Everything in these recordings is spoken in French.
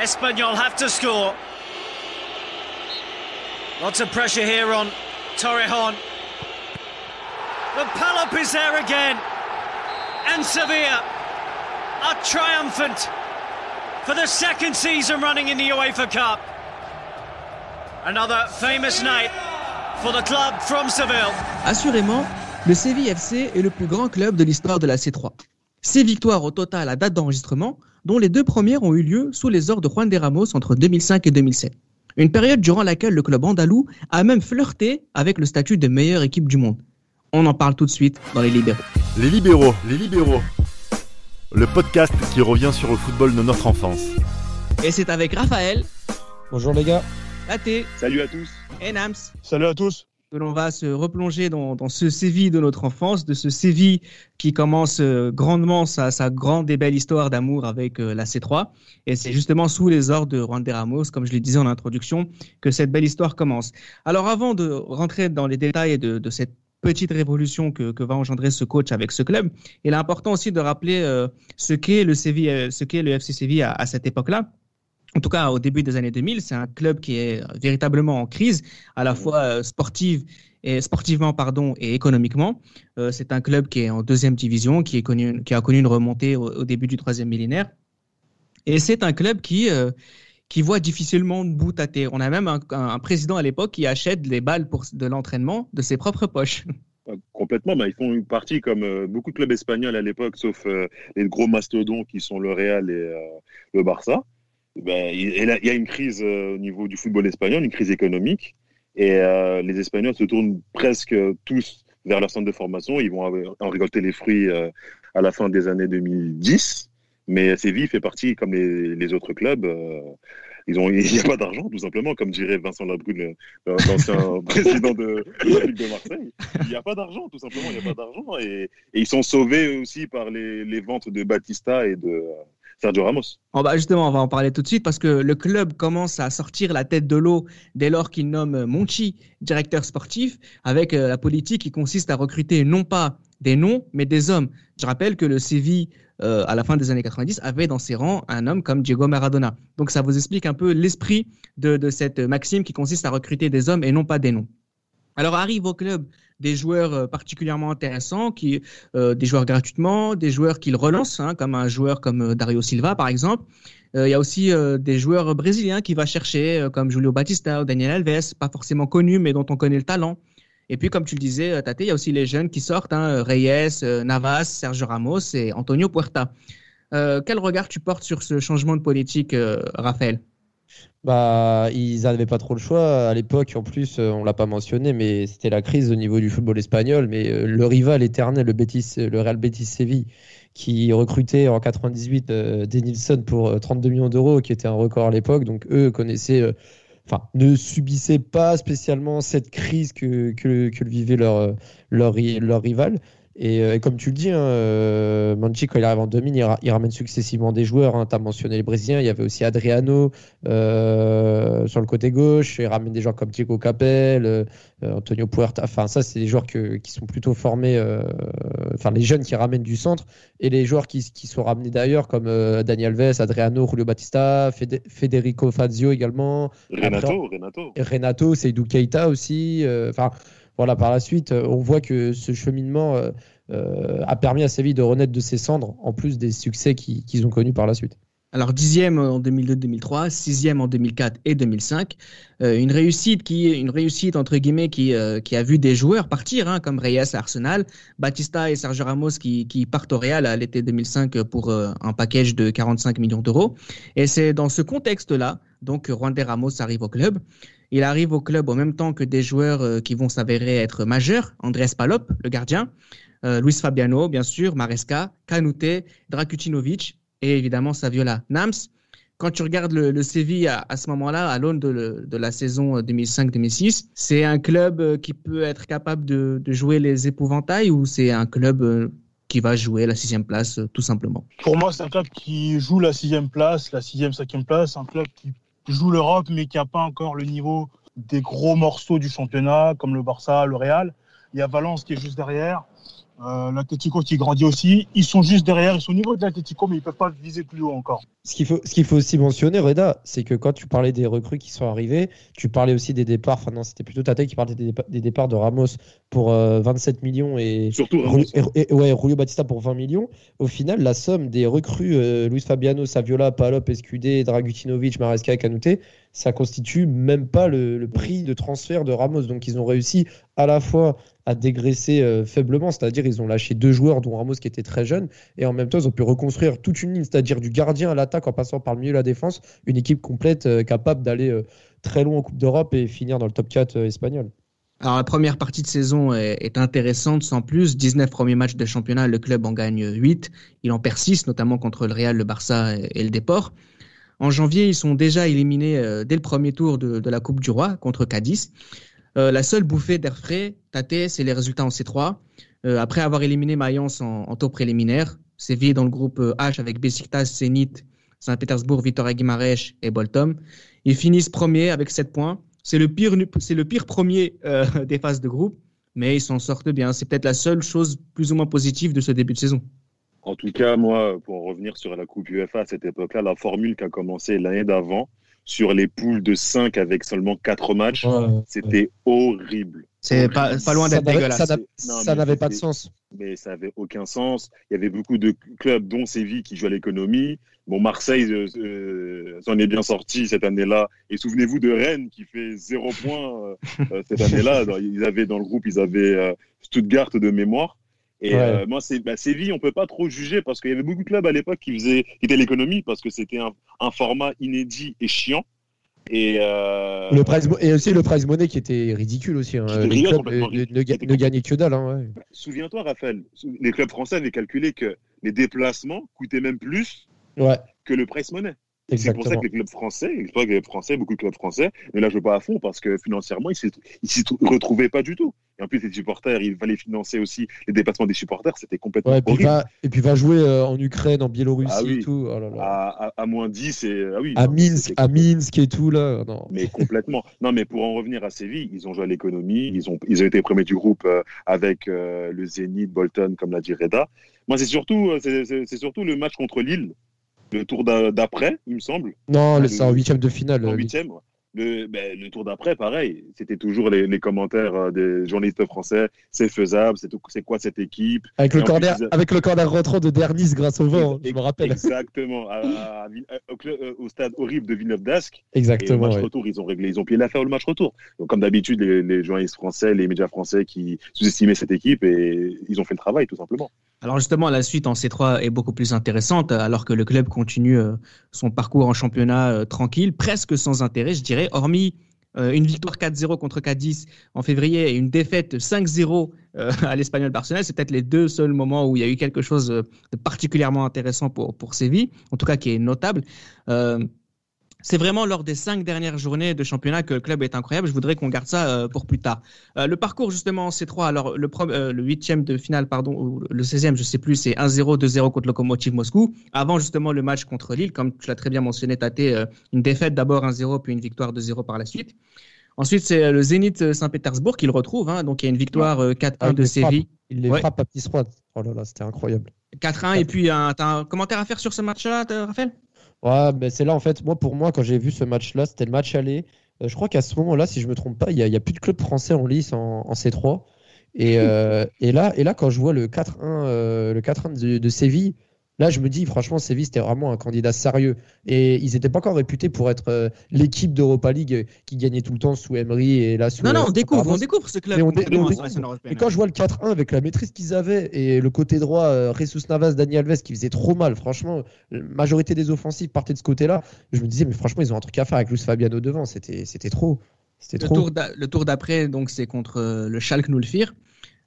Espanyol have to score. Lots of pressure here on Torrejon. The Palop is there again. And Sevilla are triumphant for the second season running in the UEFA Cup. Another famous night for the club from Seville. Assurément, le Séville FC est le plus grand club de l'histoire de la C3. Six victoires au total à date d'enregistrement, dont les deux premières ont eu lieu sous les ordres de Juan de Ramos entre 2005 et 2007. Une période durant laquelle le club andalou a même flirté avec le statut de meilleure équipe du monde. On en parle tout de suite dans les libéraux. Les libéraux, les libéraux. Le podcast qui revient sur le football de notre enfance. Et c'est avec Raphaël. Bonjour les gars. Tate. Salut à tous. Et Nams. Salut à tous que l'on va se replonger dans, dans, ce Séville de notre enfance, de ce Séville qui commence euh, grandement sa, sa, grande et belle histoire d'amour avec euh, la C3. Et c'est justement sous les ordres de Juan de Ramos, comme je le disais en introduction, que cette belle histoire commence. Alors avant de rentrer dans les détails de, de cette petite révolution que, que, va engendrer ce coach avec ce club, il est important aussi de rappeler euh, ce qu'est le ce qu'est le FC Séville à, à cette époque-là en tout cas au début des années 2000, c'est un club qui est véritablement en crise, à la fois euh, sportive et sportivement pardon et économiquement. Euh, c'est un club qui est en deuxième division, qui, est connu, qui a connu une remontée au, au début du troisième millénaire, et c'est un club qui euh, qui voit difficilement de bout à terre. On a même un, président à l'époque qui achète les balles pour, de l'entraînement de ses propres poches. Complètement, bah, ils font une partie comme euh, beaucoup de clubs espagnols à l'époque, sauf les gros mastodons qui sont le Real et le Barça ben, il y a une crise euh, au niveau du football espagnol, une crise économique, et euh, les Espagnols se tournent presque tous vers leur centre de formation. Ils vont en récolter les fruits euh, à la fin des années 2010. Mais Séville fait partie, comme les, autres clubs, ils ont, il n'y a pas d'argent, tout simplement, comme dirait Vincent Labrune, l'ancien président de, la Ligue de Marseille. Il n'y a pas d'argent, tout simplement, il n'y a pas d'argent. Et, ils sont sauvés aussi par les ventes de Batista et de, Sergio Ramos. Oh bah justement, on va en parler tout de suite parce que le club commence à sortir la tête de l'eau dès lors qu'il nomme Monchi directeur sportif avec euh, la politique qui consiste à recruter non pas des noms mais des hommes. Je rappelle que le Séville euh, à la fin des années 90 avait dans ses rangs un homme comme Diego Maradona. Donc ça vous explique un peu l'esprit de, de cette maxime qui consiste à recruter des hommes et non pas des noms. Alors arrive au club des joueurs euh, particulièrement intéressants, qui, euh, des joueurs gratuitement, des joueurs qu'il relance, hein, comme un joueur comme euh, Dario Silva par exemple. Il y a aussi des joueurs brésiliens qu'il va chercher, comme Julio Batista ou Daniel Alves, pas forcément connus, mais dont on connaît le talent. Et puis, comme tu le disais, Tate, il y a aussi les jeunes qui sortent, hein, Reyes, Navas, Sergio Ramos et Antonio Puerta. quel regard tu portes sur ce changement de politique, Raphaël? Bah, ils n'avaient pas trop le choix à l'époque. En plus, euh, on l'a pas mentionné, mais c'était la crise au niveau du football espagnol. Mais euh, le rival éternel, le le Real Betis Séville, qui recrutait en 98 euh, Denilson pour 32 millions d'euros, qui était un record à l'époque. Donc eux connaissaient, euh, ne subissaient pas spécialement cette crise que que, que vivait leur leur leur rival. Et, euh, et, comme tu le dis, hein, euh, Manchi, quand il arrive en 2000, il, il ramène successivement des joueurs. Hein. Tu as mentionné les Brésiliens, il y avait aussi Adriano euh, sur le côté gauche. Il ramène des joueurs comme Diego Capel, Antonio Puerta. Enfin, ça, c'est des joueurs que, qui sont plutôt formés, enfin, les jeunes qui ramènent du centre et les joueurs qui, qui sont ramenés d'ailleurs, comme Daniel Alves, Adriano, Julio Batista, Fede, Federico Fazio également. Renato, Après, Renato. Renato, Seydou Keita aussi. Enfin voilà, par la suite, on voit que ce cheminement euh, a permis à Séville de renaître de ses cendres, en plus des succès qu'ils qu ont connus par la suite. Alors dixième en 2002-2003, sixième en 2004 et 2005, euh, une réussite qui, une réussite entre guillemets qui, euh, qui a vu des joueurs partir, hein, comme Reyes à Arsenal, Batista et Sergio Ramos qui, qui partent au Real à l'été 2005 pour euh, un package de 45 millions d'euros. Et c'est dans ce contexte-là, donc Juan de Ramos arrive au club. Il arrive au club en même temps que des joueurs euh, qui vont s'avérer être majeurs, Andrés Palop, le gardien, euh, Luis Fabiano, bien sûr, Maresca, Canute, Drakutinovic et évidemment Saviola. Nams, quand tu regardes le, le Séville à, ce moment-là, à l'aune de, la saison 2005-2006, c'est un club euh, qui peut être capable de, de jouer les épouvantails ou c'est un club euh, qui va jouer la sixième place tout simplement? Pour moi, c'est un club qui joue la sixième place, la sixième, cinquième place, un club qui joue l'Europe, mais qui n'a pas encore le niveau des gros morceaux du championnat, comme le Barça, le Real. Il y a Valence qui est juste derrière. Euh, L'Atletico qui grandit aussi. Ils sont juste derrière, ils sont au niveau de l'Atletico, mais ils ne peuvent pas viser plus haut encore. Ce qu'il faut, ce qu'il faut aussi mentionner, Reda, c'est que quand tu parlais des recrues qui sont arrivées, tu parlais aussi des départs. Enfin, non, c'était plutôt Tate qui parlait des, dépa- des départs de Ramos pour euh, 27 millions et, Surtout Ramos. et- et- ouais, Julio Batista pour 20 millions. Au final, la somme des recrues euh, Luis Fabiano, Saviola, Palop, Escudé, Dragutinovic, Maresca et Canute, ça constitue même pas le, le prix de transfert de Ramos. Donc, ils ont réussi à la fois à dégraisser euh, c'est-à-dire ils ont lâché deux joueurs, dont Ramos qui était très jeune, et en même temps, ils ont pu reconstruire toute une ligne, c'est-à-dire du gardien à l'attaque en passant par le milieu et la défense, une équipe complète euh, capable d'aller euh, très loin en Coupe d'Europe et finir dans le top 4 euh, espagnol. Alors la première partie de saison est, intéressante sans plus. 19 premiers matchs de championnat, le club en gagne 8. Il en perd 6, notamment contre le Real, le Barça et, le Deport. En janvier, ils sont déjà éliminés dès le premier tour de, de la Coupe du Roi contre Cadiz. Euh, la seule bouffée d'air frais, Tate, c'est les résultats en C3. Euh, après avoir éliminé Mayence en, tour préliminaire, Séville dans le groupe euh, H avec Besiktas, Zenit, Saint-Pétersbourg, Vitoria Guimarães et Bolton. Ils finissent premiers avec 7 points. C'est le pire, c'est le pire premier des phases de groupe, mais ils s'en sortent bien. C'est peut-être la seule chose plus ou moins positive de ce début de saison. En tout cas, moi, pour en revenir sur la Coupe UEFA à cette époque-là, la formule qui a commencé l'année d'avant, sur les poules de 5 avec seulement 4 matchs, c'était horrible. C'est pas, pas loin Ça d'être n'avait- dégueulasse. ça n'avait pas de sens. mais ça avait aucun sens. Il y avait beaucoup de clubs, dont Séville, qui jouaient à l'économie. Bon, Marseille euh, euh, s'en est bien sorti cette année-là. Et souvenez-vous de Rennes, qui fait zéro point euh, cette année-là. Ils avaient dans le groupe, ils avaient euh, Stuttgart de mémoire. Et Ouais. euh, moi, c'est bah, Séville, on peut pas trop juger parce qu'il y avait beaucoup de clubs à l'époque qui faisaient, qui étaient l'économie parce que c'était un, un format inédit et chiant. Et euh, Le prize et aussi le prize money qui était ridicule aussi. hein. Était Les clubs euh, ne, ne ne gagnaient que dalle. hein, ouais. souviens-toi, Raphaël, les clubs français avaient calculé que les déplacements coûtaient même plus Ouais, que le price money. C'est pour ça que les clubs français, que les Français, beaucoup de clubs français, ne la jouent pas à fond parce que financièrement, ils ils s'y retrouvaient pas du tout. Et en plus, les supporters, il fallait financer aussi les déplacements des supporters, c'était complètement Ouais, et, puis horrible. va, et puis va jouer euh, en Ukraine, en Biélorussie Ah oui. et tout. Oh là là. À, à- à moins 10 et ah oui. à non, Minsk, à Minsk et tout là. Non. Mais complètement. Non, mais pour en revenir à Séville, ils ont joué à l'économie, ils ont, ils ont été premiers du groupe euh, avec euh, le Zénith, Bolton, comme l'a dit Reda. Moi, c'est surtout, c'est- surtout le match contre Lille, le tour d'a- d'après, il me semble, Non, c'est en huitième de finale. en huitième. Le, ben, le tour d'après, pareil, c'était toujours les, les commentaires euh, des journalistes français. C'est faisable, c'est quoi cette équipe? Avec le corner, plus, avec le corner rentrant de Dernis grâce au vent, je me rappelle. Exactement, à- à- à- au, club- euh, au stade horrible de Villeneuve d'Ascq. Et le Exactement. match ouais. retour, ils ont réglé, ils ont plié l'affaire le match retour. Donc, comme d'habitude, les, les journalistes français, les médias français qui sous-estimaient cette équipe et ils ont fait le travail, tout simplement. Alors justement, la suite en C3 est beaucoup plus intéressante, alors que le club continue euh, son parcours en championnat euh, tranquille, presque sans intérêt, je dirais, hormis euh, une victoire 4-0 contre Cadiz en février et une défaite 5-0 euh, à l'Espagnol Barcelone. C'est peut-être les deux seuls moments où il y a eu quelque chose de particulièrement intéressant pour, pour Séville, en tout cas qui est notable. C'est vraiment lors des cinq dernières journées de championnat que le club est incroyable. Je voudrais qu'on garde ça euh, pour plus tard. Euh, le parcours justement en C3, alors le, euh, le huitième de finale, pardon, ou le 16e, je sais plus, c'est 1-0, 2-0 contre Lokomotiv Moscou. Avant justement le match contre Lille, comme tu l'as très bien mentionné, Tate, une défaite d'abord 1-0, puis une victoire 2-0 par la suite. Ensuite, c'est le Zénith Saint-Pétersbourg qui le retrouve. hein. donc il y a une victoire euh, 4-1 Ah, de Séville. Il les Ouais. frappe à petits froid. Oh là là, c'était incroyable. 4-1. Et puis, un, t'as un commentaire à faire sur ce match-là, Raphaël? Ouais, mais c'est là en fait, moi pour moi, quand j'ai vu ce match-là, c'était le match aller. Euh, je crois qu'à ce moment-là, si je me trompe pas, il n'y a, a plus de club français en lice en, en C3. Et, euh, et, là, et là, quand je vois le 4-1 euh, le 4-1 de, de Séville, là, je me dis, franchement, Séville, c'était vraiment un candidat sérieux. Et ils n'étaient pas encore réputés pour être euh, l'équipe d'Europa League euh, qui gagnait tout le temps sous Emery et là sous. Non, non, euh, on découvre, Ramos. on découvre ce club. Mais on dé- découvre. Et quand je vois le 4-1 avec la maîtrise qu'ils avaient et le côté droit, euh, Jesus Navas, Dani Alves qui faisait trop mal, franchement, la majorité des offensives partaient de ce côté-là. Je me disais, mais franchement, ils ont un truc à faire avec Luis Fabiano devant. C'était c'était trop. C'était Le trop. tour, d'a- le tour d'après, donc, c'est contre euh, le Schalke 04.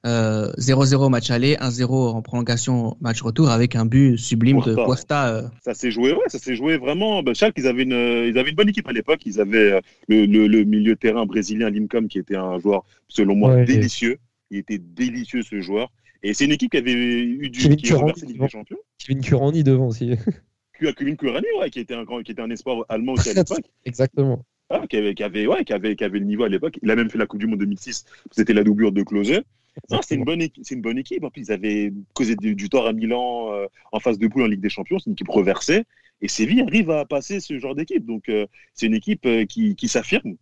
Euh, 0-0 match aller, 1-0 en prolongation match retour avec un but sublime de. Cuesta. euh, Ça s'est joué, ouais, ça s'est joué vraiment. Ben, Schalke, ils avaient une, euh, ils avaient une bonne équipe à l'époque. Ils avaient euh, le, le, le milieu de terrain brésilien Lincom qui était un joueur, selon moi, Ouais. délicieux. Il était délicieux ce joueur. Et c'est une équipe qui avait eu du Kevin qui Ligue des Champions. Kevin Kurani devant aussi. Kevin Kurani, ouais, qui était un grand, qui était un espoir allemand aussi à l'époque. Exactement. Ah, qui, avait, qui, avait, ouais, qui, avait, qui avait le niveau à l'époque. Il a même fait la Coupe du Monde 2006. C'était la doublure de Klose. Non, c'est une bonne équipe. C'est une bonne équipe. En plus, ils avaient causé du, du tort à Milan euh, en phase de poule en Ligue des Champions. C'est une équipe reversée. Et Séville arrive à passer ce genre d'équipe. Donc, euh, c'est une équipe euh, qui, qui s'affirme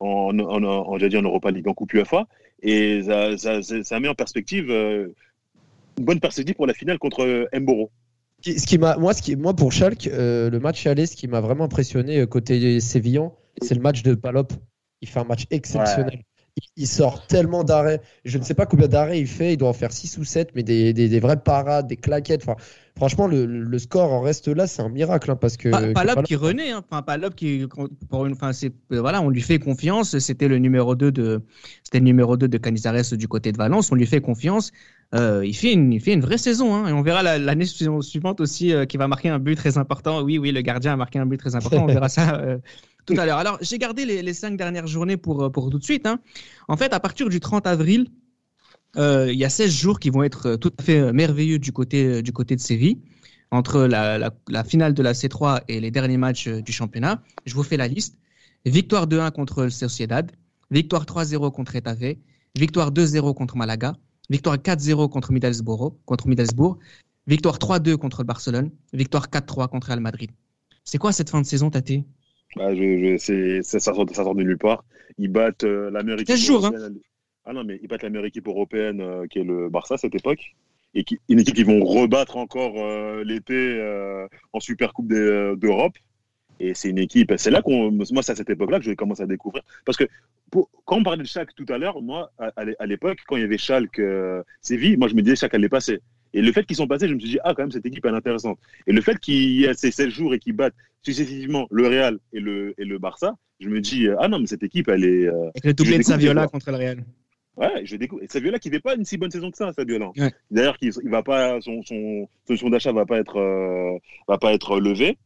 en, en, en, j'allais dire en Europa League, en Coupe UEFA. Et ça, ça, ça- ça met en perspective euh, une bonne perspective pour la finale contre Mboro. Ce qui- m'a, moi, ce qui, moi, pour Schalke, euh, le match aller, ce qui m'a vraiment impressionné côté sévillan, c'est le match de Palop. Il fait un match exceptionnel. Il sort tellement d'arrêts. Je ne sais pas combien d'arrêts il fait. Il doit en faire 6 ou 7, mais des, des, des vraies parades, des claquettes. Enfin, franchement, le, le score en reste là, c'est un miracle. hein, parce que, Pas, Palop- qui renaît, hein. enfin Palop qui, pour une, enfin c'est, euh, voilà, on lui fait confiance. C'était le numéro 2 de, c'était le numéro 2 de Canizares du côté de Valence. On lui fait confiance. Euh, il fait une, il fait une vraie saison, hein. Et on verra la- l'année su- suivante aussi euh, qu'il va marquer un but très important. Oui, oui, le gardien a marqué un but très important. On verra ça euh, tout à l'heure. Alors, j'ai gardé les, cinq dernières journées pour, pour tout de suite. Hein. En fait, à partir du 30 avril, il y a 16 jours qui vont être tout à fait merveilleux du côté, du côté de Séville, entre la, finale de la C3 et les derniers matchs du championnat. Je vous fais la liste. Victoire 2-1 contre Sociedad, victoire 3-0 contre Etave, victoire 2-0 contre Malaga, victoire 4-0 contre Middlesbrough, contre Middlesbrough, victoire 3-2 contre le Barcelone, victoire 4-3 contre Real Madrid. C'est quoi cette fin de saison, Tate? Bah, je, je, c'est, ça, sort, ça sort de nulle part. Ils battent euh, la meilleure équipe 16 jours, hein. européenne. Ah non, mais ils battent la meilleure équipe européenne euh, qui est le Barça à cette époque. Et qui, une équipe qu'ils vont rebattre encore euh, l'été euh, en Super Coupe euh, d'Europe. Et c'est une équipe. C'est là qu'on. Moi, c'est à cette époque-là que je commence à découvrir. Parce que pour- quand on parlait de Schalke tout à l'heure, moi, à, à l'é- à l'époque, quand il y avait Schalke euh, Séville, moi, je me disais Schalke allait passer. Et le fait qu'ils sont passés, je me suis dit, ah, quand même, cette équipe elle est intéressante. Et le fait qu'il y ait ces 16 jours et qu'ils battent successivement le Real et le, et le Barça, je me dis, ah non, mais cette équipe, elle est. euh, Avec le doublé de Saviola contre le Real. Ouais, je découvre. Et Saviola qui fait pas une si bonne saison que ça, Saviola. Ouais. D'ailleurs, qu'il- il va pas, son, son, son son d'achat va pas être, euh, va pas être levé.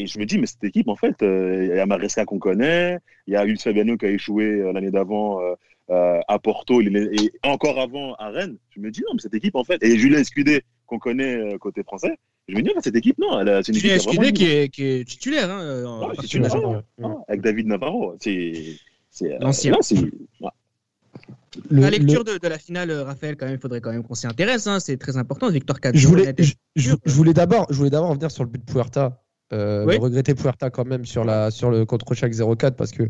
Et je me dis, mais cette équipe, en fait, euh, il y a Maresca qu'on connaît, il y a Luis Fabiano qui a échoué euh, l'année d'avant euh, euh, à Porto, il est- et encore avant à Rennes. Je me dis, non, mais cette équipe, en fait, et Julien Escudé qu'on connaît euh, côté français, je me dis, ah, cette équipe, non, elle c'est une équipe Julien vraiment Escudé qui est, qui est titulaire. Hein, euh, en Ouais, titulaire. Ah, avec David Navarro. C'est, c'est, euh, L'ancien. là, c'est- ouais. Le- la lecture le- de, de la finale, Raphaël, quand même, il faudrait quand même qu'on s'y intéresse. Hein, c'est très important. Victoire 4 je voulais, je, je- sûr. je voulais d'abord, je voulais d'abord revenir sur le but de Puerta. Euh, Oui. Regretter Puerta quand même sur la sur le contre chaque 0-4 parce que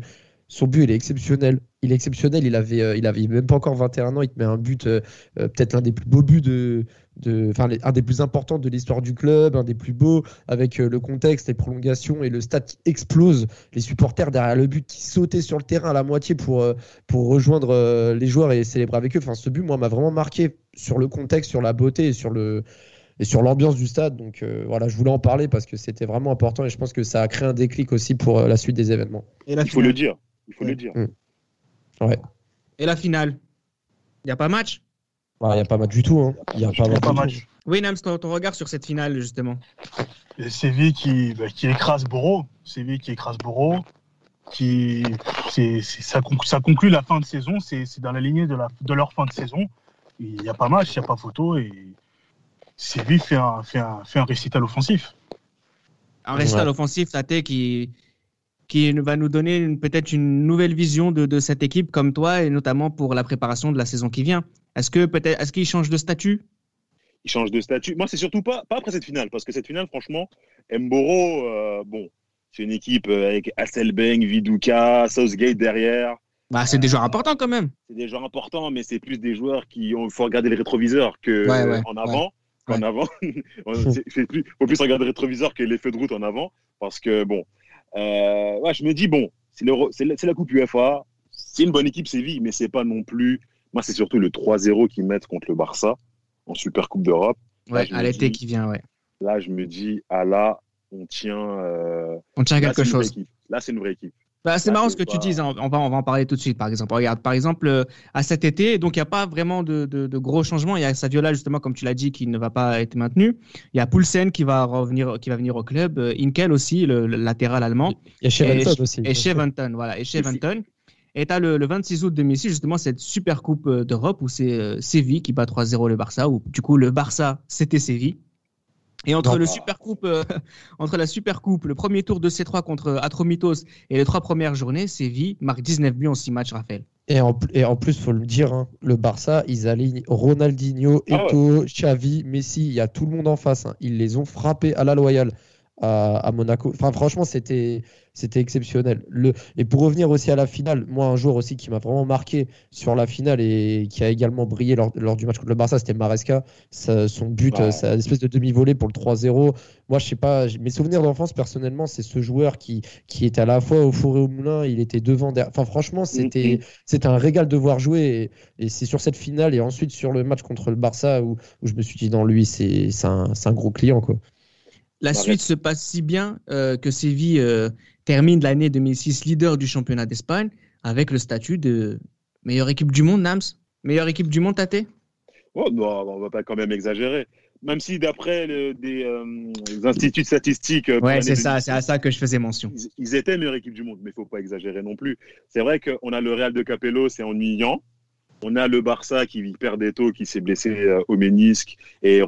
son but il est exceptionnel. Il est exceptionnel. Il avait euh, il avait même pas encore 21 ans. Il te met un but euh, euh, peut-être l'un des plus beaux buts de de enfin un des plus importants de l'histoire du club, un des plus beaux avec euh, le contexte, les prolongations et le stade qui explose, les supporters derrière le but qui sautaient sur le terrain à la moitié pour pour rejoindre les joueurs et célébrer avec eux. Enfin ce but moi m'a vraiment marqué sur le contexte, sur la beauté et sur le et sur l'ambiance du stade. Donc euh, voilà, je voulais en parler parce que c'était vraiment important et je pense que ça a créé un déclic aussi pour euh, la suite des événements. Et la Il faut le dire. Il faut Ouais. le dire. Et la finale. Il n'y a pas match? Il n'y a pas match du tout. hein. Il y a pas Il y a match pas du tout. match. Oui, Nams, ton, ton regard sur cette finale, justement? Séville qui, bah, qui écrase Boro. Séville qui écrase Boro. Qui, c'est, ça, conclut, ça conclut la fin de saison. C'est, c'est dans la lignée de, la, de leur fin de saison. Il n'y a pas match, il n'y a pas photo. Et Séville fait un, fait un, fait un récital offensif. Un récital Ouais. offensif, Tate, qui, qui va nous donner peut-être une nouvelle vision de, de cette équipe comme toi, et notamment pour la préparation de la saison qui vient. Est-ce que peut-être, est-ce qu'il change de statut? Il change de statut. Moi, c'est surtout pas, pas après cette finale, parce que cette finale, franchement, Mboro, euh, bon, c'est une équipe euh, avec Hasselbank, Viduka, Southgate derrière. bah, C'est des joueurs importants quand même. C'est des joueurs importants, mais c'est plus des joueurs qui ont, faut regarder les rétroviseurs que Ouais, ouais, en avant. ouais. En avant, c'est plus, faut plus regarder le rétroviseur que les feux de route en avant, parce que bon, euh, ouais, je me dis bon, c'est la, Coupe UEFA, c'est une bonne équipe Séville, mais c'est pas non plus. Moi, c'est surtout le 3-0 qu'ils mettent contre le Barça en Super Coupe d'Europe. Ouais, je à l'été qui vient, ouais. Là, je me dis, ah là, on tient. euh, On tient là, quelque chose. Là, c'est une vraie équipe. Bah, c'est Là, marrant ce que tu dis, hein. on va, on va en parler tout de suite par exemple. Regarde, par exemple, euh, à cet été, donc il n'y a pas vraiment de, de- de gros changements. Il y a Saviola, justement, comme tu l'as dit, qui ne va pas être maintenu. Il y a Poulsen qui va, revenir, qui va venir au club. Euh, Inkel aussi, le, le latéral allemand. Il y a Cheventon Et- aussi. Et Cheventon, voilà. Et Cheventon. Et tu as le, le 26 août 2006, justement, cette super coupe euh, d'Europe où c'est euh, Séville qui bat 3-0 le Barça, où du coup, le Barça, c'était Séville. Et entre Non, le super coupe, euh, entre la super coupe, le premier tour de C3 contre Atromitos et les trois premières journées, Séville marque 19 buts en 6 matchs, Raphaël. Et en, et en plus, faut le dire, hein, le Barça, ils alignent Ronaldinho, Ah Eto'o, Xavi, Messi, il y a tout le monde en face. hein. Ils les ont frappés à la loyale à, à Monaco. Enfin, franchement, c'était c'était exceptionnel. Le, et pour revenir aussi à la finale, moi, un joueur aussi qui m'a vraiment marqué sur la finale et qui a également brillé lors, lors du match contre le Barça, c'était Maresca. Ça- son but, euh, sa espèce de demi-volée pour le 3-0. Moi, je sais pas, mes souvenirs d'enfance, personnellement, c'est ce joueur qui, qui était à la fois au four et au moulin, il était devant. derrière. Enfin, franchement, c'était Mhm. c'était un régal de voir jouer. Et, et c'est sur cette finale et ensuite sur le match contre le Barça où, où je me suis dit, non, lui, c'est un, c'est un gros client, quoi. La Arrête. suite se passe si bien euh, que Séville euh, termine l'année 2006 leader du championnat d'Espagne avec le statut de meilleure équipe du monde, Nams. Meilleure équipe du monde, Tate? Oh, non, on va pas quand même exagérer. Même si d'après le- des euh, les instituts statistiques, Ouais, c'est ça, 2006, c'est à ça que je faisais mention. ils, ils étaient meilleure équipe du monde, mais il faut pas exagérer non plus. C'est vrai qu'on a le Real de Capello, c'est ennuyant. On a le Barça qui perd des taux, qui s'est blessé au ménisque, et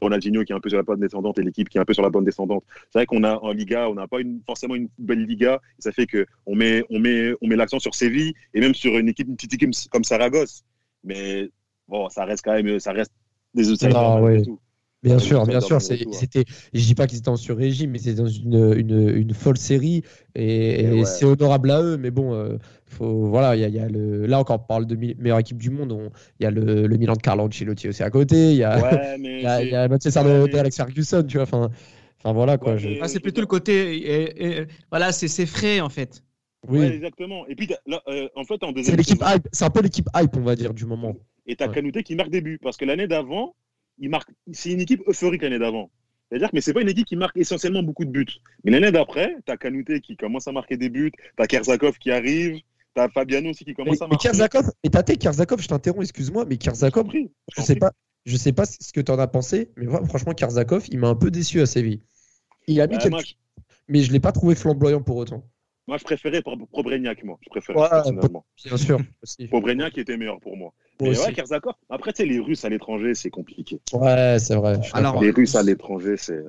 Ronaldinho qui est un peu sur la bonne descendante et l'équipe qui est un peu sur la bonne descendante. C'est vrai qu'on a en Liga, on n'a pas une, forcément une belle Liga. Et ça fait que on met, on met, on met l'accent sur Séville et même sur une équipe, une petite équipe comme Saragosse. Mais bon, ça reste quand même, ça reste des outsiders Ah, malgré ouais. tout. Bien sûr, bien sûr. c'est-. C'était, je dis pas qu'ils étaient en sur-régime, mais c'était dans une, une, une folle série et, Et et ouais. c'est honorable à eux. Mais bon, euh, faut, voilà, il y a, il y a le, là encore, on parle de meilleure équipe du monde. on- Il y a le, le Milan de Carlo Ancelotti aussi à côté. Il y a, Ouais, mais y a, c'est- il y a Manchester ouais, de, mais- de Alex Ferguson, tu vois. Enfin, enfin voilà quoi. Ouais, je- mais- Ah, c'est plutôt le côté. et- et- voilà, c'est c'est frais en fait. Oui, Ouais, exactement. Et puis là, euh, en fait, en c'est deuxième l'équipe saison, hype. C'est un peu l'équipe hype, on va dire, du moment. et t'as Ouais. Kanouté qui marque des buts parce que l'année d'avant, il marque. C'est une équipe euphorique l'année d'avant. C'est-à-dire que mais c'est pas une équipe qui marque essentiellement beaucoup de buts. Mais l'année d'après, t'as Kanouté qui commence à marquer des buts, t'as Kersakov qui arrive, t'as Fabiano aussi qui Mais, commence à mais marquer. Kerzakov, et Tate Kerzakov, je t'interromps, excuse-moi, mais Kerzakov, je t'en sais pas, je sais pas ce que tu en as pensé, mais franchement, Karzakov, il m'a un peu déçu à Séville. Il a mis Bah, quelques- je- mais je l'ai pas trouvé flamboyant pour autant. Moi, je préférais Pro- Probreniak, moi. Je préférais, Ouais, personnellement. Bien sûr. aussi. Probreniak était meilleur pour moi. Moi Mais aussi. ouais. Après, tu sais, les Russes à l'étranger, c'est compliqué. Ouais, c'est vrai. Alors. Les Russes à l'étranger, c'est.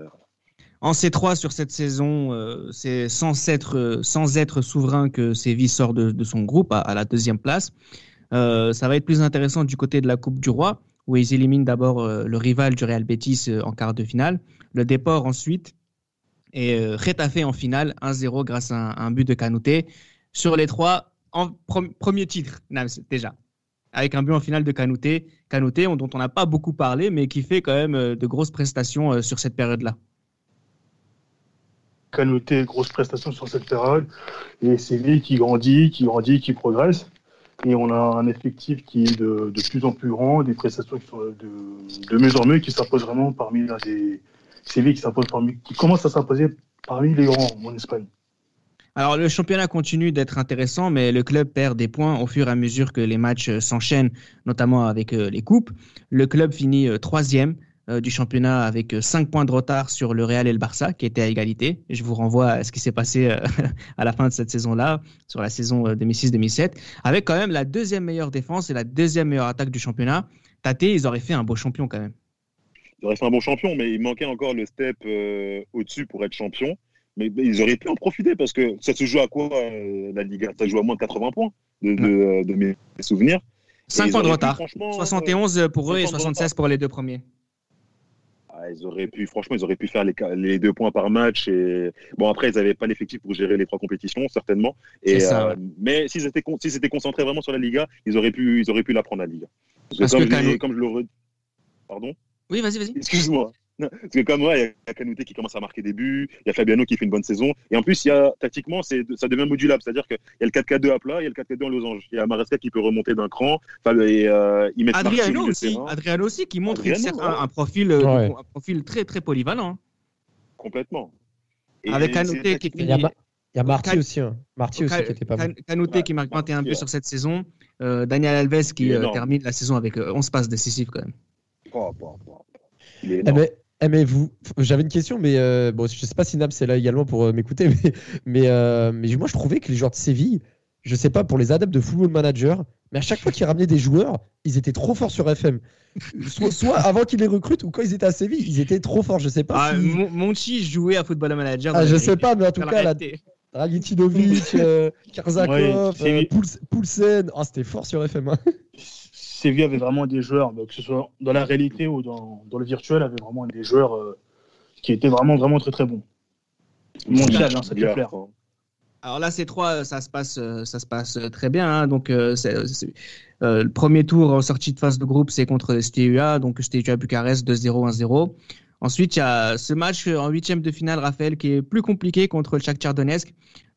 En C3 sur cette saison, euh, c'est sans être, euh, sans être souverain que Séville sort de, de son groupe à, à la deuxième place. Euh, ça va être plus intéressant du côté de la Coupe du Roi, où ils éliminent d'abord euh, le rival du Real Betis euh, en quart de finale, le déport ensuite, et euh, Retafe en finale, 1-0 grâce à un, but de Canouté. Sur les trois, en premier titre, Nams, déjà, avec un but en finale de Canouté, Canouté on- dont on n'a pas beaucoup parlé, mais qui fait quand même euh, de grosses prestations euh, sur cette période-là. Canouté, grosse prestation sur cette période. Et Séville qui grandit, qui grandit, qui progresse. Et on a un effectif qui est de, plus en plus grand, des prestations qui sont de, de mieux en mieux, qui s'imposent vraiment parmi là, des Séville qui s'impose parmi, commence à s'imposer parmi les grands en Espagne. Alors le championnat continue d'être intéressant, mais le club perd des points au fur et à mesure que les matchs euh, s'enchaînent, notamment avec euh, les coupes. Le club finit euh, troisième du championnat avec 5 points de retard sur le Real et le Barça, qui étaient à égalité. Je vous renvoie à ce qui s'est passé à la fin de cette saison-là, sur la saison euh, 2006-2007, avec quand même la deuxième meilleure défense et la deuxième meilleure attaque du championnat. Tate, ils auraient fait un beau champion quand même. Il aurait fait un bon champion, mais il manquait encore le step euh, au-dessus pour être champion. Mais, mais ils auraient pu en profiter parce que ça se joue à quoi euh, la Liga Ça se joue à moins de 80 points de, de, euh, de mes souvenirs. 5 ils points de pu, retard. franchement, 71 pour eux et 5 points de 76 pour les deux premiers. Ah, ils auraient pu, franchement, ils auraient pu faire les, les deux points par match. Et bon, après, ils n'avaient pas l'effectif pour gérer les trois compétitions, certainement. Et, C'est ça, euh, Mais s'ils étaient, con- s'ils s'étaient concentrés vraiment sur la Liga, ils auraient pu, ils auraient pu la prendre la Liga. Parce que, comme, que je, comme je le re- Pardon? Oui, vas-y, vas-y. Excuse-moi. Parce que comme moi, il y a Canouté qui commence à marquer des buts, il y a Fabiano qui fait une bonne saison. Et en plus, il y a, tactiquement, c'est, ça devient modulable. C'est-à-dire qu'il y a le 4-4-2 à plat, il y a le 4-4-2 en losange. Il y a Maresca qui peut remonter d'un cran. Et, euh, ils Adriano aussi. Adriano aussi qui montre Adriano, un, ouais. un profil, euh, Ouais. un profil très très polyvalent. hein. Complètement. Et Avec qui tactiquement- Il y a, finit- il y a Marty Can- aussi. hein. Marty aussi Can- qui était pas Can- mal. Canouté Ouais, qui marque 21 buts ouais. sur cette saison. Euh, Daniel Alves qui euh, termine la saison avec euh, 11 passes décisives quand même. Oh, oh, oh. Il est Eh ben, eh mais vous, j'avais une question, mais euh, bon, je sais pas si Nab c'est là également pour euh, m'écouter, mais, mais, euh, mais moi je trouvais que les joueurs de Séville, je sais pas pour les adeptes de football manager, mais à chaque fois qu'ils ramenaient des joueurs, ils étaient trop forts sur FM. Soit, soit avant qu'ils les recrutent ou quand ils étaient à Séville, ils étaient trop forts. Je sais pas. Ah, si- Mon- Monchi jouait à Football Manager. Ah, je sais pas, mais en tout cas, la, réalité. Dragitinovic, euh, Karzakov, Ouais, euh, Poulsen. Ah, c'était fort sur FM. Séville avait vraiment des joueurs, bah, que ce soit dans la réalité ou dans, dans le virtuel, avait vraiment des joueurs euh, qui étaient vraiment, vraiment très très bons. Mondial, hein, ça te Bien, plaire. Alors là, ces trois, ça se passe, euh, ça se passe euh, très bien. hein. Donc, euh, c'est- c'est- euh, le premier tour en sortie de phase de groupe, c'est contre STUA, donc STUA Bucarest 2-0, 1-0. Ensuite, il y a ce match en huitième de finale, Raphaël, qui est plus compliqué contre le Shakhtar Donetsk.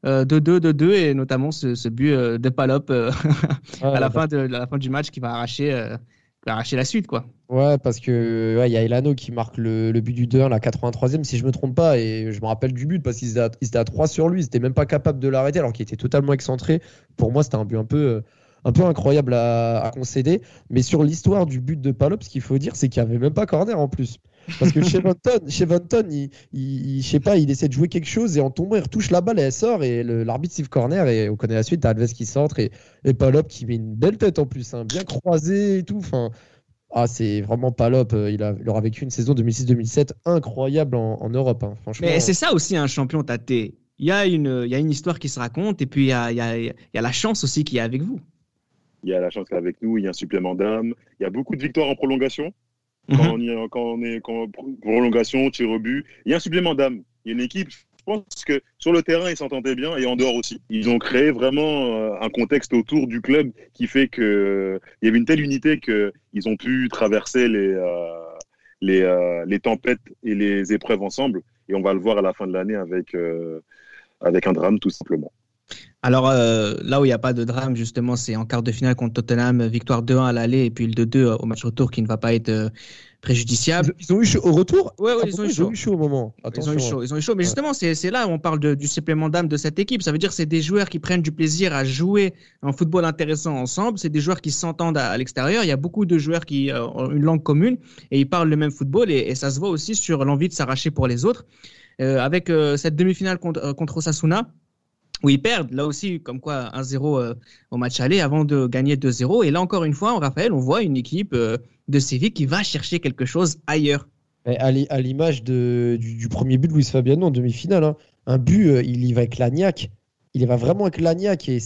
Euh, 2-2, 2-2, et notamment ce, ce but euh, de Palop euh, à la fin, de, à la fin du match qui va arracher, arracher la suite, quoi. Ouais, parce que ouais, il y a Elano qui marque le, le but du 2-1, la 83e, si je me trompe pas, et je me rappelle du but parce qu'ils étaient, à- ils étaient à 3 sur lui, ils étaient même pas capables de l'arrêter alors qu'il était totalement excentré. Pour moi, c'était un but un peu, un peu incroyable à, à concéder. Mais sur l'histoire du but de Palop, ce qu'il faut dire, c'est qu'il n'y avait même pas corner en plus. Parce que chez Vanton, il, il- il- je sais pas, il essaie de jouer quelque chose et en tombant, il retouche la balle et elle sort et l'arbitre siffle corner et on connaît la suite, t'as Alves qui centre et, et Palop qui met une belle tête en plus, hein, bien croisé et tout. Enfin, ah, c'est vraiment Palop. euh, Il, a, il aura vécu une saison 2006-2007 incroyable en, en Europe. hein, franchement. Mais c'est ça aussi un champion, Tate. Il y, a une, il y a une histoire qui se raconte, et puis il y a, il y a- il y a la chance aussi qui est avec vous. Il y a la chance qu'avec nous, il y a un supplément d'âme. Il y a beaucoup de victoires en prolongation. Mhm. Quand, on, y est, quand on est quand, prolongation, tir au but, il y a un supplément d'âme. Il y a une équipe, je pense que sur le terrain, ils s'entendaient bien et en dehors aussi. Ils ont créé vraiment euh, un contexte autour du club qui fait que il y avait une telle unité qu'ils ont pu traverser les, euh, les, euh, les tempêtes et les épreuves ensemble. Et on va le voir à la fin de l'année avec, euh, avec un drame, tout simplement. Alors euh, là où il n'y a pas de drame, justement, c'est en quart de finale contre Tottenham, victoire 2-1 à l'aller et puis le 2-2 au match retour qui ne va pas être euh, préjudiciable. Ils, ils ont eu chaud au retour? Ouais, ouais, Ah, ils ont eu chaud. au moment? Ils ont eu chaud, ils ont eu chaud. Mais Ouais. justement, c'est là où on parle de- du supplément d'âme de cette équipe. Ça veut dire que c'est des joueurs qui prennent du plaisir à jouer un football intéressant ensemble. C'est des joueurs qui s'entendent à, à l'extérieur. Il y a beaucoup de joueurs qui euh, ont une langue commune et ils parlent le même football. Et, et ça se voit aussi sur l'envie de s'arracher pour les autres. Euh, avec euh, cette demi-finale contre, euh, contre Osasuna, où ils perdent, là aussi, comme quoi 1-0 euh, au match aller avant de gagner 2-0. Et là, encore une fois, en Raphaël, on voit une équipe euh, de Séville qui va chercher quelque chose ailleurs. À l'i- à l'image du, premier but de Luis Fabiano en demi-finale, hein. un but, euh, il y va avec l'agnac. Il y va vraiment avec l'agnac. Et,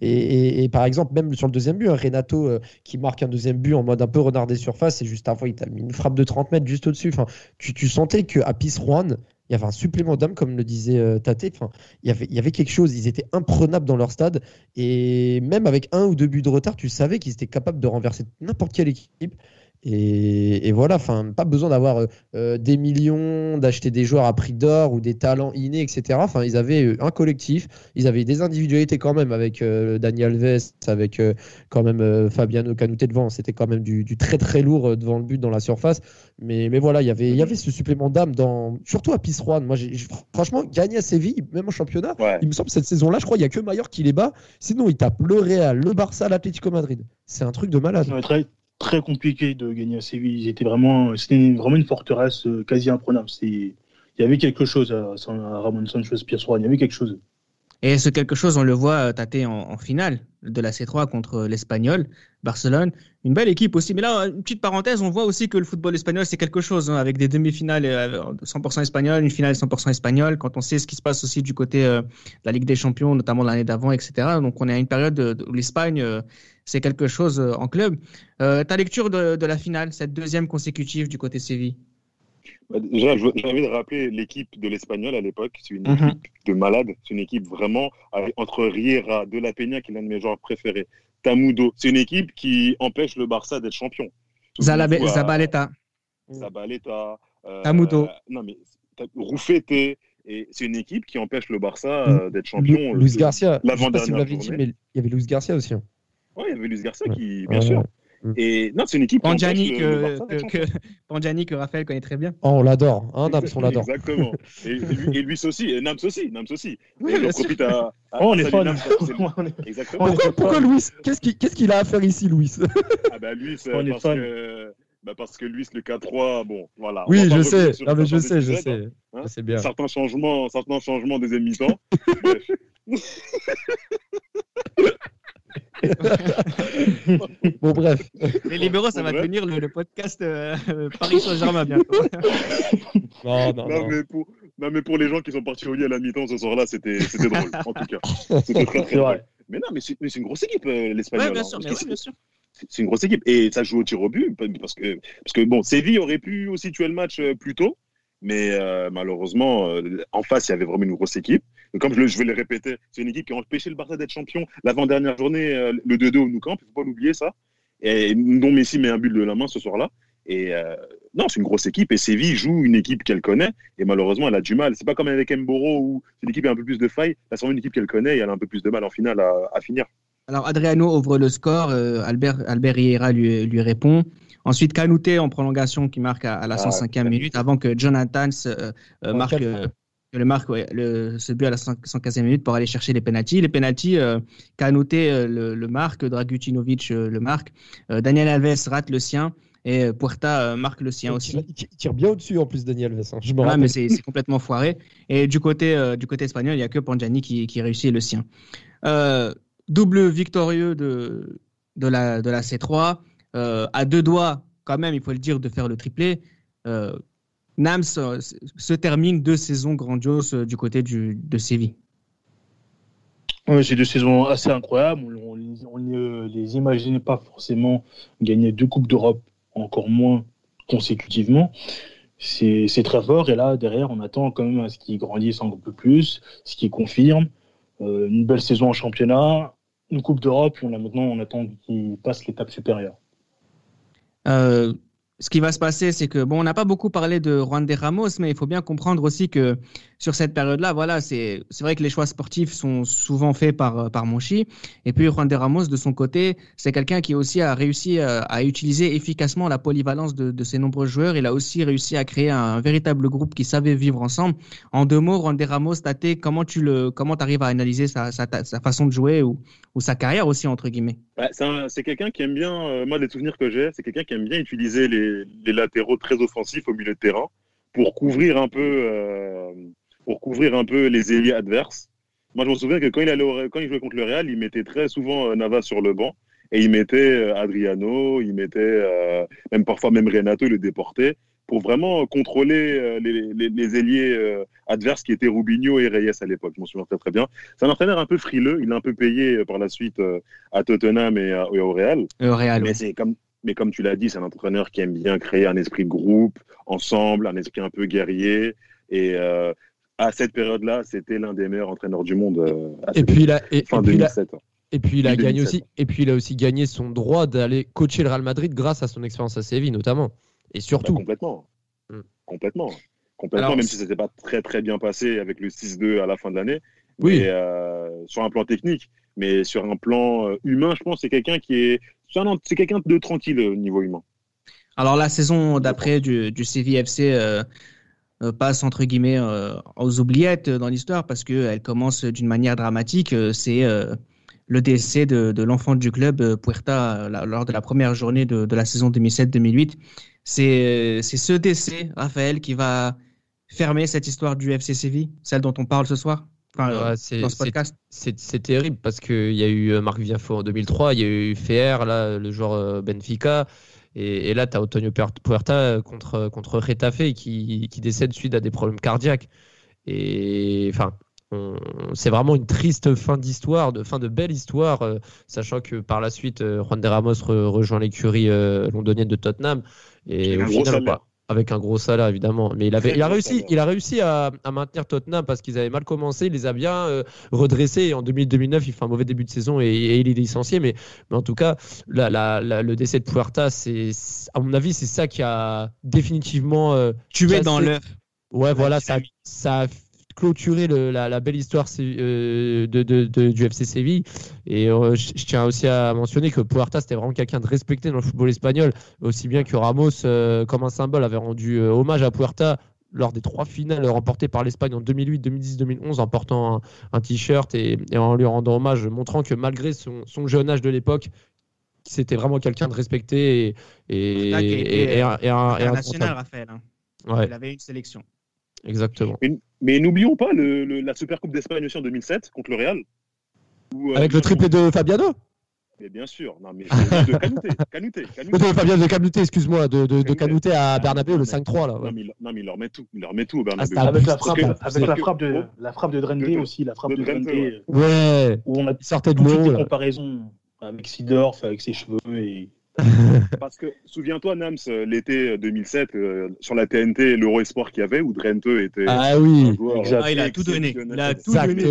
et, par exemple, même sur le deuxième but, hein, Renato qui marque un deuxième but en mode un peu renard des surfaces, et juste avant, il t'a mis une frappe de 30 mètres juste au-dessus. Tu, tu sentais qu'à Pisse-Rouen, il y avait un supplément d'âme, comme le disait euh, Tate. Il y avait quelque chose. Ils étaient imprenables dans leur stade. Et même avec un ou deux buts de retard, tu savais qu'ils étaient capables de renverser n'importe quelle équipe. Et, et voilà, enfin, pas besoin d'avoir euh, euh, des millions, d'acheter des joueurs à prix d'or ou des talents innés, etc. Enfin, ils avaient euh, un collectif, ils avaient des individualités quand même avec euh, Daniel Alves, avec euh, quand même Fabiano Canouté devant. C'était quand même du, du très très lourd devant le but dans la surface. Mais, mais voilà, il y avait, il y avait ce supplément d'âme dans, surtout à Pizjuan. Moi, j'ai, franchement, gagner à Séville, même en championnat, Ouais. il me semble cette saison-là, je crois, il y a que Mallorca qui les bat. Sinon, il tape le Real, le Barça, l'Atlético Madrid. C'est un truc de malade. Ouais, très, très compliqué de gagner à Séville. Ils étaient vraiment, c'était vraiment une forteresse euh, quasi imprenable. Il y avait quelque chose à, Ramon Sanchez Pizjuan. Il y avait quelque chose. Et ce quelque chose, on le voit euh, tâter en, finale de la C3 contre l'Espagnol, Barcelone. Une belle équipe aussi. Mais là, une petite parenthèse, on voit aussi que le football espagnol, c'est quelque chose, hein, avec des demi-finales euh, 100% espagnoles, une finale 100% espagnole, quand on sait ce qui se passe aussi du côté euh, de la Ligue des Champions, notamment l'année d'avant, etc. Donc on est à une période de- de- où l'Espagne, euh, c'est quelque chose euh, en club. Euh, ta lecture de, la finale, cette deuxième consécutive du côté Séville? Déjà, je- j'ai envie de rappeler l'équipe de l'Espagnol à l'époque. C'est une Mhm. équipe de malades. C'est une équipe vraiment avec- entre Riera, De La Peña, qui est l'un de mes joueurs préférés, Tamudo. C'est une équipe qui empêche le Barça d'être champion. Zalabe- Souvenez-vous à- Zabaleta. Zabaleta. euh, Tamudo. Non, mais t'as- Rufete. Et c'est une équipe qui empêche le Barça euh, d'être champion. Lu- Luis euh, Garcia, si l'avant-dernière mais il y avait Luis Garcia aussi. hein. Ouais, il y avait Luis Garcia qui, bien Ouais, sûr. ouais. Mm. Et non, c'est une équipe le- que, que, que- Raphaël connaît très bien. Oh, on l'adore, hein, Nams, on l'adore. Exactement. Et, et lui, aussi, et Nams aussi, Nams aussi. Oui, et sûr. profite à, à- Oh, on est fan. Nams, On est- Exactement. on Pourquoi, pourquoi. Louis Qu'est-ce qu'il a à faire ici, Louis Ah bah lui, c'est On est parce fan. que, bah parce que lui, c'est le 4-3, bon, voilà. On Oui, pas je sais. Non, mais je sais, je sais. hein. C'est bien. Certains changements, certains changements des émissions. Bref. Bon, bref. Les libéraux, ça va Ouais. devenir le, le podcast euh, Paris Saint-Germain bientôt. Non, non, non, non. mais pour, Non, mais pour les gens qui sont partis au lit à la mi-temps ce soir-là, c'était c'était drôle, en tout cas. C'était très, très drôle. Mais non, mais c'est une grosse équipe, euh, l'Espagnol. Ouais, bien hein, sûr, mais que oui, bien sûr. c'est- C'est une grosse équipe. Et ça joue au tir au but, parce que, parce que bon, Séville aurait pu aussi tuer le match euh, plus tôt, mais euh, malheureusement, euh, en face, il y avait vraiment une grosse équipe. Comme je, le- vais le répéter, c'est une équipe qui a empêché le Barça d'être champion l'avant-dernière journée, euh, le 2-2 au Nou Camp, il ne faut pas l'oublier ça. Et dont Messi met un but de la main ce soir-là. Et non, c'est une grosse équipe. Et Séville joue une équipe qu'elle connaît. Et malheureusement, elle a du mal. C'est pas comme avec Mboro où c'est l'équipe a un peu plus de failles. Là, c'est une équipe qu'elle connaît et elle a un peu plus de mal en finale à, finir. Alors Adriano ouvre le score, Albert, Albert Riera lui répond. Ensuite Canouté en prolongation qui marque à, à la Ah, 105e minute avant que Jonathan euh, euh, marque, euh, le, marque ouais, le, ce but à la 115e minute pour aller chercher les pénalties. Les pénalties, euh, euh, le, le marque, Dragutinovic euh, le marque, Daniel Alves rate le sien et Puerta marque le sien Il aussi. tire, il tire- il tire bien au-dessus en plus, Daniel Alves. hein. Je rappelle. mais c'est c'est complètement foiré. Et du côté, euh, du côté espagnol, il n'y a que Panjani qui, qui réussit le sien. Euh, double victorieux de, de, la, de la C3. Euh, à deux doigts, quand même, il faut le dire, de faire le triplé. Euh, Nams se termine deux saisons grandioses euh, du côté du, de Séville. C'est deux saisons assez incroyables. On, ne les imaginait pas forcément gagner deux Coupes d'Europe, encore moins consécutivement. C'est très fort. Et là, derrière, on attend quand même à ce qu'ils grandissent un peu plus, ce qui confirme. Une belle saison en championnat, une Coupe d'Europe. et On a maintenant, on attend qu'ils passent l'étape supérieure. Euh, ce qui va se passer, c'est que bon, on n'a pas beaucoup parlé de Juan de Ramos, mais il faut bien comprendre aussi que sur cette période-là, voilà, c'est vrai que les choix sportifs sont souvent faits par par Monchi, et puis Juan de Ramos de son côté, c'est quelqu'un qui aussi a réussi à, à utiliser efficacement la polyvalence de, de ses nombreux joueurs. Il a aussi réussi à créer un, véritable groupe qui savait vivre ensemble. En deux mots, Juan de Ramos, Tate, comment tu le comment arrives à analyser sa, sa, sa façon de jouer ou, ou sa carrière aussi entre guillemets? Ouais, c'est un- c'est quelqu'un qui aime bien, euh, moi, les souvenirs que j'ai, c'est quelqu'un qui aime bien utiliser les, latéraux très offensifs au milieu de terrain pour couvrir un peu, euh, pour couvrir un peu les ailiers adverses. Moi, je me souviens que quand il, jouait contre le Real, il mettait très souvent euh, Navas sur le banc et il mettait euh, Adriano, il mettait même parfois même Renato, il le déportait pour vraiment contrôler euh, les, les, les ailiers euh, adverses qui étaient Rubinho et Reyes à l'époque. Je m'en souviens très très bien. C'est un entraîneur un peu frileux. Il a un peu payé euh, par la suite à Tottenham et, à- et au Real. Euh, Real. Mais c'est comme, mais comme tu l'as dit, c'est un entraîneur qui aime bien créer un esprit de groupe, ensemble, un esprit un peu guerrier. Et euh, à cette période-là, c'était l'un des meilleurs entraîneurs du monde. euh, à Et puis, et, et fin puis il a- 2007. et puis il a Depuis gagné 2007. aussi, et puis il a aussi gagné son droit d'aller coacher le Real Madrid grâce à son expérience à Séville notamment. Et Bah, surtout, complètement. Mm. Complètement. Complètement, Alors, même si ça s'était pas très très bien passé avec le 6-2 à la fin de l'année. Oui. Mais, euh, sur un plan technique. Mais sur un plan euh, humain, je pense que c'est quelqu'un qui est. c'est un- C'est quelqu'un de tranquille au niveau humain. Alors la saison d'après du, du CVFC euh, euh, passe entre guillemets euh, aux oubliettes dans l'histoire parce qu'elle commence d'une manière dramatique. Euh, C'est euh, le décès de, de l'enfant du club, euh, Puerta, euh, la- lors de la première journée de, de la saison 2007-2008. C'est ce décès, Raphaël, qui va fermer cette histoire du FC Séville, celle dont on parle ce soir, enfin, euh, Ouais, c'est- dans ce podcast. c'est terrible parce qu'il y a eu euh, Marc Viafo en 2003, il y a eu Fer, là, le joueur euh, Benfica. Et, et là, tu as Antonio Puerta euh, contre, contre Retafe qui, qui décède suite à des problèmes cardiaques. Et enfin, c'est vraiment une triste fin d'histoire, de fin de belle histoire, euh, sachant que par la suite, euh, Juan de Ramos re- rejoint l'écurie euh, londonienne de Tottenham. Et Avec au un gros final, bah, avec un gros salaire évidemment. Mais il, avait, il, a, réussi, il a réussi à, à maintenir Tottenham parce qu'ils avaient mal commencé. Il les a bien euh, redressés. En 2000-2009, il fait un mauvais début de saison et, et il est licencié. Mais, mais en tout cas, la- la- la- le décès de Puerta, c'est, à mon avis, c'est ça qui a définitivement euh, Tué cassé- dans l'œuf. Ouais, voilà, ça, ça a clôturé le- la, la belle histoire euh, de, de- de- du FC Séville. Et euh, je, je tiens aussi à mentionner que Puerta, c'était vraiment quelqu'un de respecté dans le football espagnol, aussi bien que Ramos, euh, comme un symbole, avait rendu euh, hommage à Puerta lors des trois finales remportées par l'Espagne en 2008, 2010, 2011, en portant un, un t-shirt et, et en lui rendant hommage, montrant que malgré son, son jeune âge de l'époque, c'était vraiment quelqu'un de respecté et, et, et, était, et- et un- et un- et un International, comptable. Raphaël. hein. Ouais, Il avait une sélection. exactement. Mais, mais n'oublions pas le, le- la Super Coupe d'Espagne aussi en 2007 contre le Real. Où, euh, Avec le triplé de Fabiano Mais bien sûr, non, mais de Canouté, Canouté, Canouté. Non, pas bien de Canouté, excuse-moi, de, de, de Canouté à Bernabeu, le 5-3 là. Non, ouais. mais, il- non, mais il leur met tout, il leur met tout au Bernabeu. Ah, Avec la frappe, que- avec la que- frappe de, la frappe de Drenthe de- aussi, la frappe de de Drenthe, ouais. Ouais, où on a il sortait de de l'eau. comparaisons avec Sidorf, avec ses cheveux. Et... Parce que, souviens-toi, Nams, euh, l'été 2007, euh, sur la TNT, l'Euro Espoir qu'il y avait, où Drenthe était Ah oui, joueur. Ah, il a tout donné. Il a tout donné.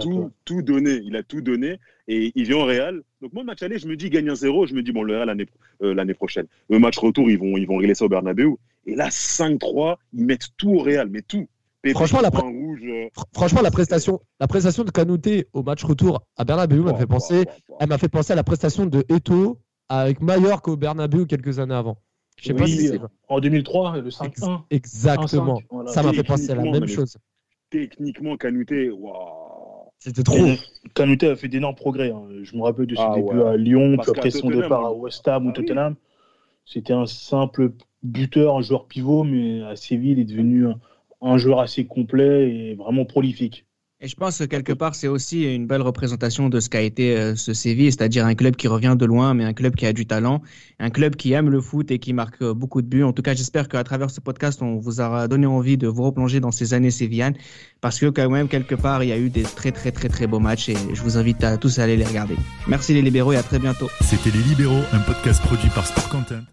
tout, tout donné. Il a tout donné et il vient au Real. Donc moi, le match aller, je me dis, il gagne un 0 Je me dis, bon, le Real l'année euh, l'année prochaine. Le match retour, ils vont, ils vont régler ça au Bernabeu. Et là, 5-3, ils mettent tout au Real, mais tout. Pépé Franchement, la rouge. euh, Fr- Franchement, la prestation, la prestation de Canouté au match retour à Bernabeu m'a oh, fait penser, oh, oh. elle m'a fait penser à la prestation de Eto avec Mallorca au Bernabeu quelques années avant. Je sais pas Oui, si c'est En 2003, le 5-1. exactement. 1-5, voilà. Ça m'a fait penser à la Techniquement, même chose. Techniquement, Canuté, waouh. C'était trop. Et Canouté a fait d'énormes progrès. hein. Je me rappelle de ses Ah, débuts ouais. à Lyon, Parce puis après son Tottenham, départ à on- West Ham ou Ah oui. Tottenham. C'était un simple buteur, un joueur pivot, mais à Séville, il est devenu un, un joueur assez complet et vraiment prolifique. Et je pense que quelque part, c'est aussi une belle représentation de ce qu'a été euh, ce Séville, c'est-à-dire un club qui revient de loin, mais un club qui a du talent, un club qui aime le foot et qui marque euh, beaucoup de buts. En tout cas, j'espère qu'à travers ce podcast, on vous aura donné envie de vous replonger dans ces années sévillanes, parce que quand même, quelque part, il y a eu des très, très, très, très beaux matchs et je vous invite à tous à aller les regarder. Merci les libéraux et à très bientôt. C'était Les Libéraux, un podcast produit par Sport Content.